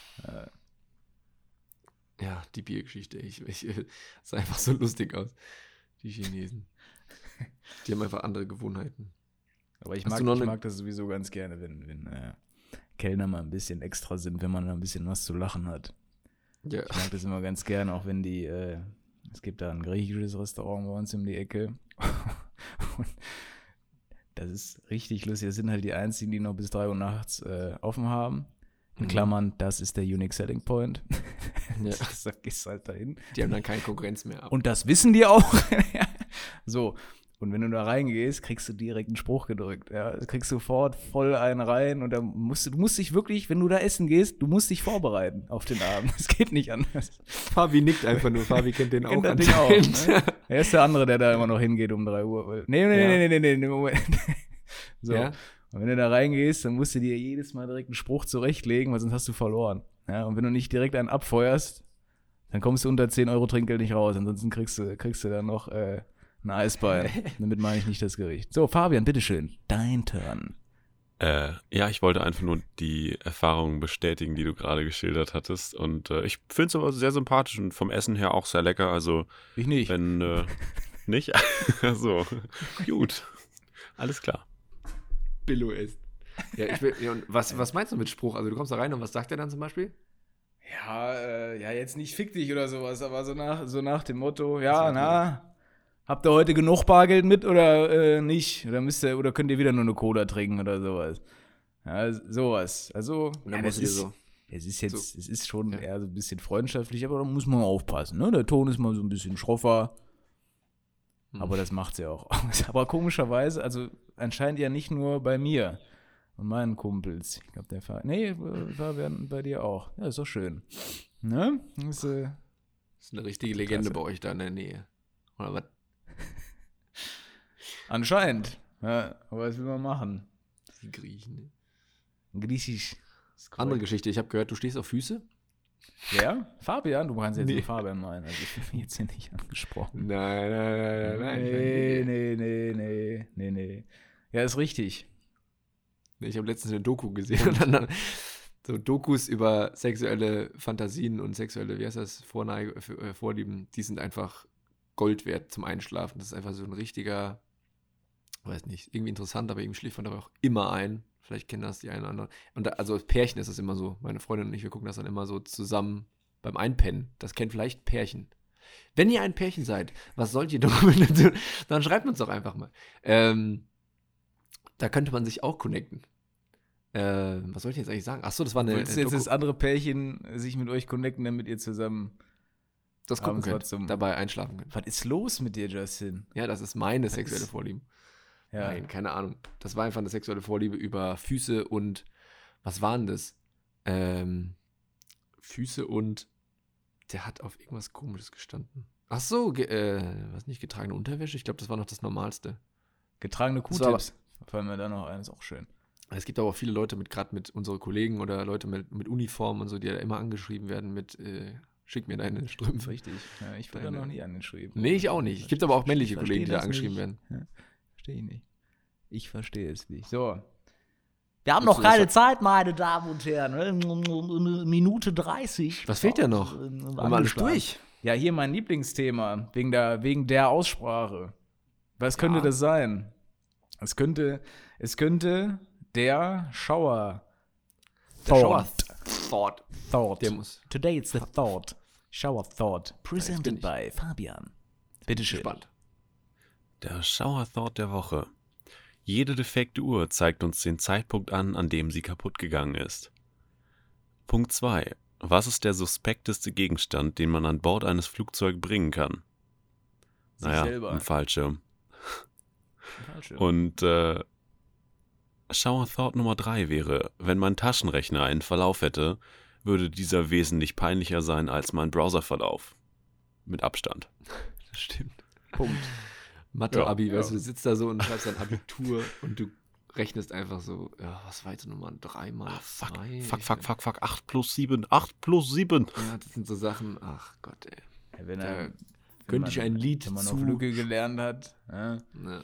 Ja, die Biergeschichte. Ich, ich, äh, sah einfach so lustig aus. Die Chinesen. Die haben einfach andere Gewohnheiten. Aber ich Hast mag, ich eine- mag das sowieso ganz gerne, wenn, wenn äh, Kellner mal ein bisschen extra sind, wenn man da ein bisschen was zu lachen hat. Ja. Ich mag das immer ganz gerne, auch wenn die, äh, es gibt da ein griechisches Restaurant bei uns um die Ecke. Und das ist richtig lustig. Das sind halt die einzigen, die noch bis 3 Uhr nachts äh, offen haben. In Mhm. Klammern, das ist der Unique Selling Point. Ja. das, da gehst halt dahin. Die haben dann keine Konkurrenz mehr. ab. Und das wissen die auch. so. Und wenn du da reingehst, kriegst du direkt einen Spruch gedrückt. Ja, Du kriegst sofort voll einen rein und dann musst du, du musst dich wirklich, wenn du da essen gehst, du musst dich vorbereiten auf den Abend. Es geht nicht anders. Fabi nickt einfach nur. Fabi kennt den auch. Kennt auch, ne? Er ist der andere, der da immer noch hingeht um 3 Uhr. Nee, nee, Ja. nee, nee, nee, nee, Moment. So. Ja? Und wenn du da reingehst, dann musst du dir jedes Mal direkt einen Spruch zurechtlegen, weil sonst hast du verloren. Ja, und wenn du nicht direkt einen abfeuerst, dann kommst du unter 10 Euro Trinkgeld nicht raus. Ansonsten kriegst du, kriegst du dann noch äh, ein Eisbein. Damit meine ich nicht das Gericht. So, Fabian, bitteschön. Dein Turn. Äh, ja, ich wollte einfach nur die Erfahrungen bestätigen, die du gerade geschildert hattest. Und äh, ich finde es aber sehr sympathisch und vom Essen her auch sehr lecker. Also, Ich nicht. wenn äh, nicht, so, gut. Alles klar. Billo ist. Ja, ich will, ja, und was, was meinst du mit Spruch? Also du kommst da rein und was sagt er dann zum Beispiel? Ja, äh, ja, jetzt nicht fick dich oder sowas, aber so nach, so nach dem Motto, ja, na, habt ihr heute genug Bargeld mit oder äh, nicht? Oder müsst ihr, oder könnt ihr wieder nur eine Cola trinken oder sowas? Ja, sowas. Also, Und dann ja, das ist, so. es ist jetzt, so- es ist schon Ja. eher so ein bisschen freundschaftlich, aber da muss man aufpassen, ne? Der Ton ist mal so ein bisschen schroffer, Hm. aber das macht's ja auch. Aber komischerweise, also anscheinend ja nicht nur bei mir und meinen Kumpels. Ich glaube, der Fabian, nee, Fabian bei dir auch. Ja, ist doch schön. Ne? Das, äh, ist eine richtige Legende Klasse. bei euch da in der Nähe. Oder was? Anscheinend. Ja, aber was will man machen? Die Griechen. Griechisch. Andere Geschichte. Ich habe gehört, du stehst auf Füße. Wer? Fabian? Du kannst jetzt Nee. Fabian meinen. Also ich bin mich jetzt hier nicht angesprochen. Nein, nein, nein, Nee, nee, nee, nee, nee, nee. Ja, ist richtig. Ich habe letztens eine Doku gesehen und dann so Dokus über sexuelle Fantasien und sexuelle, wie heißt das, Vorneige, äh, Vorlieben, die sind einfach Gold wert zum Einschlafen. Das ist einfach so ein richtiger, weiß nicht, irgendwie interessant, aber irgendwie schläft man dabei auch immer ein. Vielleicht kennen das die einen oder anderen. Und da, also als Pärchen ist das immer so. Meine Freundin und ich, wir gucken das dann immer so zusammen beim Einpennen. Das kennt vielleicht Pärchen. Wenn ihr ein Pärchen seid, was sollt ihr Dokumentation? Dann schreibt uns doch einfach mal. Ähm, da könnte man sich auch connecten. Äh, was wollte ich jetzt eigentlich sagen? Achso, das war eine. Willst du jetzt das andere Pärchen sich mit euch connecten, damit ihr zusammen. das gucken könnt, dabei einschlafen könnt. Was ist los mit dir, Justin? Ja, das ist meine Das sexuelle Vorliebe. Ja. Nein, keine Ahnung. Das war einfach eine sexuelle Vorliebe über Füße und was waren das? Ähm, Füße und der hat auf irgendwas komisches gestanden. Ach so, ge äh, was nicht getragene Unterwäsche? Ich glaube, das war noch das Normalste. Getragene Q-Tips. Fallen mir da noch ein, ist auch schön. Es gibt aber auch viele Leute mit, gerade mit unseren Kollegen oder Leute mit, mit Uniform und so, die da immer angeschrieben werden mit, äh, schick mir deine Strümpfe. Richtig. Ja, ich wurde noch nie angeschriehen. Nee, ich auch nicht. Es gibt aber auch männliche Ich Kollegen, die da angeschrieben nicht. werden. Ja, verstehe ich nicht. Ich verstehe es nicht. So. Wir haben noch keine Zeit, meine Damen und Herren. Minute 30. Was fehlt denn noch? Haben wir alles durch? Ja, hier mein Lieblingsthema, wegen der, wegen der Aussprache. Was könnte Ja. das sein? Es könnte, es könnte der Schauer. Der Thought. Thought. Thought. Der muss. Today it's the Thought. Shower Thought. Presented by Fabian. Bitteschön. Spannend. Der Shower Thought der Woche. Jede defekte Uhr zeigt uns den Zeitpunkt an, an dem sie kaputt gegangen ist. Punkt 2. Was ist der suspekteste Gegenstand, den man an Bord eines Flugzeugs bringen kann? Sich naja, selber. ein Fallschirm. Fallschirm. Und äh, Shower Thought Nummer 3 wäre, wenn mein Taschenrechner einen Verlauf hätte, würde dieser wesentlich peinlicher sein als mein Browserverlauf. Mit Abstand. Das stimmt. Punkt. Mathe-Abi, Ja, weißt ja. du, du sitzt da so und schreibst dein Abitur und du rechnest einfach so, ja, was war jetzt nochmal? 3 mal Ah, fuck, 2? fuck, fuck, fuck, fuck, 8 plus 7, 8 plus 7. Ja, das sind so Sachen, ach Gott, ey. Ja, wenn Da er, wenn könnte man- ich ein Lied wenn man zu- auf Lücke gelernt hat ja, Ne.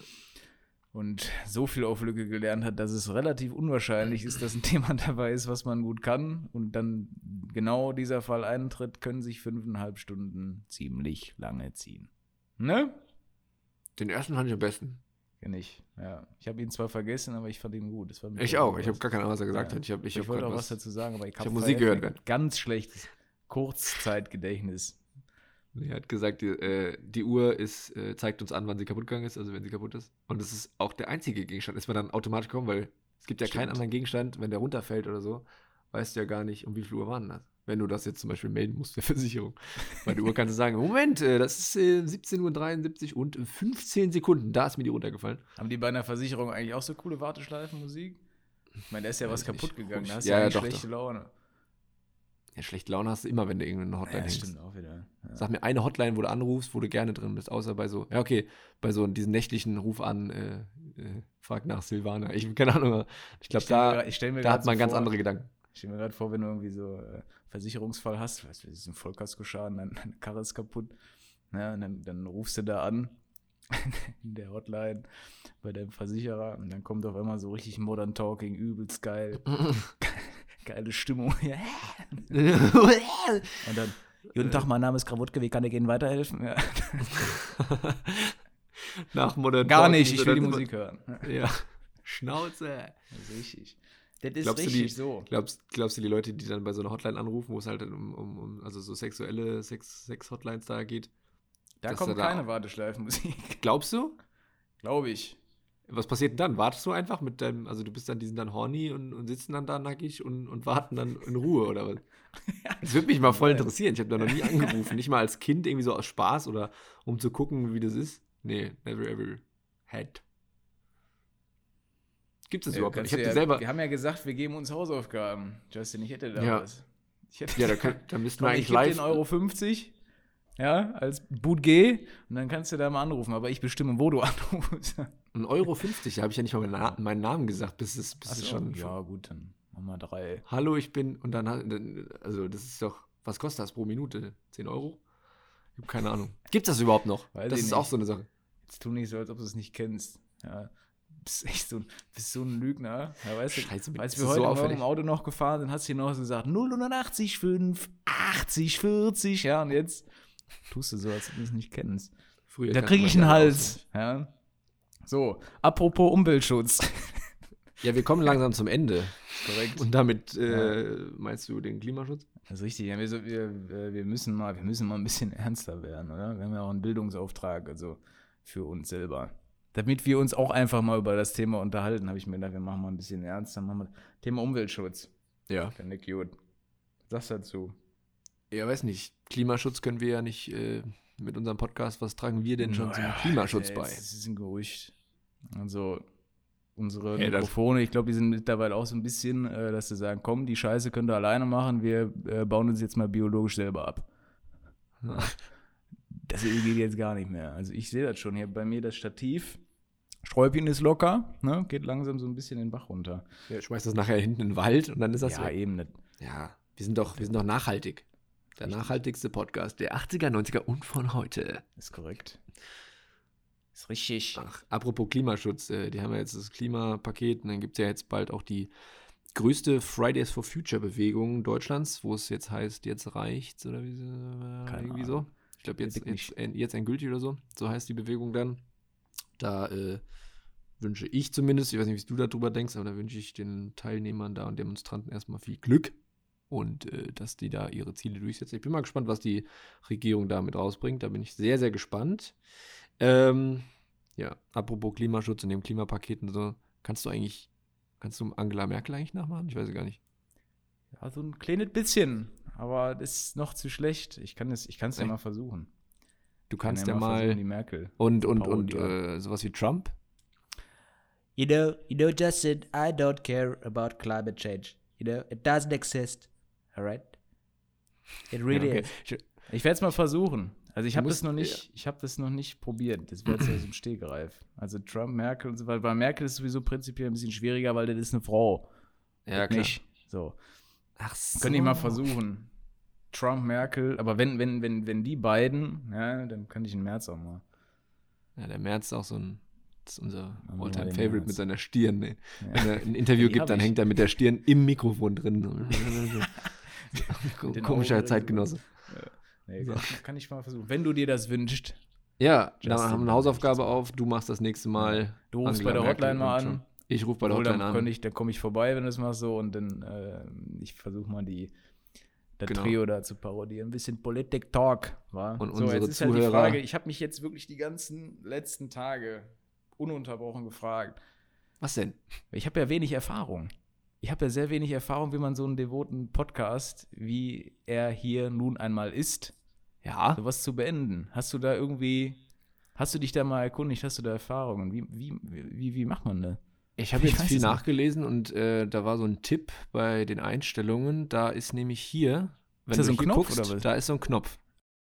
und so viel auf Lücke gelernt hat, dass es relativ unwahrscheinlich ist, dass ein Thema dabei ist, was man gut kann und dann genau dieser Fall eintritt, können sich fünfeinhalb Stunden ziemlich lange ziehen. Ne? Den ersten fand ich am besten. Kenn ich. Ja. Ich habe ihn zwar vergessen, aber ich fand ihn gut. Das war Ich auch. Ich habe gar keine Ahnung, was er gesagt Ja. hat. Ich, hab, ich, Ich, hab wollte auch was dazu sagen, aber ich habe hab Musik gehört, ein ganz schlechtes Kurzzeitgedächtnis. Er hat gesagt, die, äh, die Uhr ist, äh, zeigt uns an, wann sie kaputt gegangen ist, also wenn sie kaputt ist. Und es ist auch der einzige Gegenstand. Ist man dann automatisch kommen, weil es gibt ja keinen Stimmt. anderen Gegenstand, wenn der runterfällt oder so, weißt du ja gar nicht, um wie viel Uhr waren das. Wenn du das jetzt zum Beispiel melden musst der Versicherung. Bei der Uhr kannst du sagen, Moment, äh, das ist äh, 17.73 Uhr und 15 Sekunden. Da ist mir die runtergefallen. Haben die bei einer Versicherung eigentlich auch so coole Warteschleifenmusik? Ich meine, da ist ja was nicht. kaputt gegangen. Da hast du Ja, ja, ja, doch, schlechte Laune. Ja, schlechte Laune hast du immer, wenn du irgendeine Hotline Ja, hängst. stimmt auch wieder. Ja. Sag mir eine Hotline, wo du anrufst, wo du gerne drin bist, außer bei so, ja okay, bei so diesen nächtlichen Ruf an, äh, äh, frag nach Silvana. Ich keine Ahnung. Ich glaube, da, ich da hat man so ganz vor- andere Gedanken. Ich stelle mir gerade vor, wenn du irgendwie so äh, Versicherungsfall hast, weißt du, ist ein Vollkaskoschaden, dein- deine Karre ist kaputt. Ja, und dann, dann rufst du da an in der Hotline bei deinem Versicherer und dann kommt auf einmal so richtig Modern Talking, übelst geil. Geile Stimmung. Und dann, guten Tag, mein Name ist Krawutke, wie kann ich Ihnen weiterhelfen? Ja. Nach Modern Gar Talking nicht, ich will die Musik hören. Ja. Schnauze. Richtig. Das ist Glaubst du, richtig die- so. Glaubst, glaubst du, die Leute, die dann bei so einer Hotline anrufen, wo es halt um, um, um also so sexuelle Sex, Sex-Hotlines da geht, Da kommt da- keine Warteschleifenmusik. glaubst du? Glaube ich. Was passiert denn dann? Wartest du einfach mit deinem, also du bist dann, die sind dann horny und, und sitzen dann da nackig und, und warten dann in Ruhe oder was? Das würde mich mal voll interessieren. Ich habe da noch nie angerufen. Nicht mal als Kind irgendwie so aus Spaß oder um zu gucken, wie das ist. Nee, never ever had. Gibt es Ja, überhaupt nicht? kannst Ich ja, selber. Wir haben ja gesagt, wir geben uns Hausaufgaben. Justin, ich hätte da Ja. was. Ich hätte Ja, da, könnt, da müssten wir ich eigentlich gebe live. den Euro 50, ja, als Boot G und dann kannst du da mal anrufen, aber ich bestimme, wo du anrufst. Ein Euro 50, da habe ich ja nicht mal meinen, Na meinen Namen gesagt, bis es, bis es so, schon. ja, gut, dann machen wir drei. Hallo, ich bin. Und dann, also das ist doch. Was kostet das pro Minute? 10 Euro? Ich habe keine Ahnung. Gibt es das überhaupt noch? Weiß das ich ist auch nicht. so eine Sache. Jetzt tu nicht so, als ob du es nicht kennst. Ja, bist echt so, ein- bist so ein Lügner. Ja, weißt du, Scheiße, als wir heute so Morgen im Auto noch gefahren sind, hast du hier noch gesagt 080, 5, 80, 40, ja, und jetzt tust du so, als ob du es nicht kennst. Früher Da kriege ich einen Hals. Ja. So, apropos Umweltschutz. Ja, wir kommen langsam zum Ende. Korrekt. Und damit äh, meinst du den Klimaschutz? Das ist richtig. Ja, wir, so, wir, äh, wir, müssen mal, wir müssen mal ein bisschen ernster werden, oder? Wir haben ja auch einen Bildungsauftrag, also für uns selber. Damit wir uns auch einfach mal über das Thema unterhalten, habe ich mir gedacht, wir machen mal ein bisschen ernster. Machen wir Thema Umweltschutz. Ja. Finde ich gut. Was sagst du dazu? Ja, weiß nicht. Klimaschutz können wir ja nicht äh, mit unserem Podcast. Was tragen wir denn schon zum Naja, Klimaschutz ey, bei? Das ist ein Gerücht. Also, unsere Hey, Mikrofone, ich glaube, die sind mittlerweile auch so ein bisschen, äh, dass sie sagen, komm, die Scheiße könnt ihr alleine machen, wir äh, bauen uns jetzt mal biologisch selber ab. Das geht jetzt gar nicht mehr. Also ich sehe das schon. Hier bei mir das Stativ. Sträubchen ist locker, ne? geht langsam so ein bisschen den Bach runter. Ja, schmeißt das nachher hinten in den Wald und dann ist das ja, weg. eben nicht. Ja, wir sind doch, wir sind doch nachhaltig. Der nachhaltigste Podcast der 80er, 90er und von heute. Ist korrekt. Ist richtig. Ach, apropos Klimaschutz, äh, die haben ja jetzt das Klimapaket und dann gibt es ja jetzt bald auch die größte Fridays for Future Bewegung Deutschlands, wo es jetzt heißt, jetzt reicht's oder wie, äh, Keine irgendwie Ahnung. so. Ich glaube, jetzt, jetzt, jetzt endgültig oder so. So heißt die Bewegung dann. Da äh, wünsche ich zumindest, ich weiß nicht, wie du darüber denkst, aber da wünsche ich den Teilnehmern da und Demonstranten erstmal viel Glück und äh, dass die da ihre Ziele durchsetzen. Ich bin mal gespannt, was die Regierung damit rausbringt. Da bin ich sehr, sehr gespannt. Ähm, ja, apropos Klimaschutz und dem Klimapaket und so, kannst du eigentlich, kannst du Angela Merkel eigentlich nachmachen? Ich weiß es gar nicht. Ja, so ein kleines bisschen. Aber das ist noch zu schlecht. Ich kann es ich kann's ja mal versuchen. Du Kann kannst ja mal die Merkel. und, und, und äh, sowas wie Trump. You know, you know, Justin, I don't care about climate change. You know, it doesn't exist. All right? It really Ja, okay. is. Ich- werde es mal versuchen. Also ich habe das noch nicht, ich habe das noch nicht probiert. Das wäre jetzt aus dem Stegreif. Also Trump, Merkel und so weiter. Bei Merkel ist es sowieso prinzipiell ein bisschen schwieriger, weil das ist eine Frau. Ja, Nicht. So. Ach so. Könnte ich mal versuchen. Trump, Merkel, aber wenn, wenn, wenn, wenn die beiden, ja, dann könnte ich im März auch mal. Ja, der Merz ist auch so ein, ist unser Alltime den Favorite mit seiner Stirn. Ne? Ja. Wenn er ein Interview gibt, dann ich. hängt er mit der Stirn im Mikrofon drin. Den Komischer Zeitgenosse. Nee, kann, kann ich mal versuchen. Wenn du dir das wünschst, Ja, Justin, haben wir dann eine Hausaufgabe auf. Du machst das nächste Mal. du rufst Angela bei der Hotline mal an. Ich rufe bei der Hotline dann, an. ich, dann komme ich vorbei, wenn du es machst so und dann äh, ich versuche mal die das Genau. Trio da zu parodieren. Ein bisschen Politik Talk, war. Und so, unsere jetzt ist halt die Zuhörer- Frage, ich habe mich jetzt wirklich die ganzen letzten Tage ununterbrochen gefragt. Was denn? Ich habe ja wenig Erfahrung. Ich habe ja sehr wenig Erfahrung, wie man so einen devoten Podcast, wie er hier nun einmal ist, Ja, sowas zu beenden. Hast du da irgendwie, hast du dich da mal erkundigt, hast du da Erfahrungen? Wie, wie, wie, wie macht man das? Ich habe jetzt viel nachgelesen und äh, da war so ein Tipp bei den Einstellungen. Da ist nämlich hier, wenn da du so ein Knopf guckst, oder was? da ist so ein Knopf.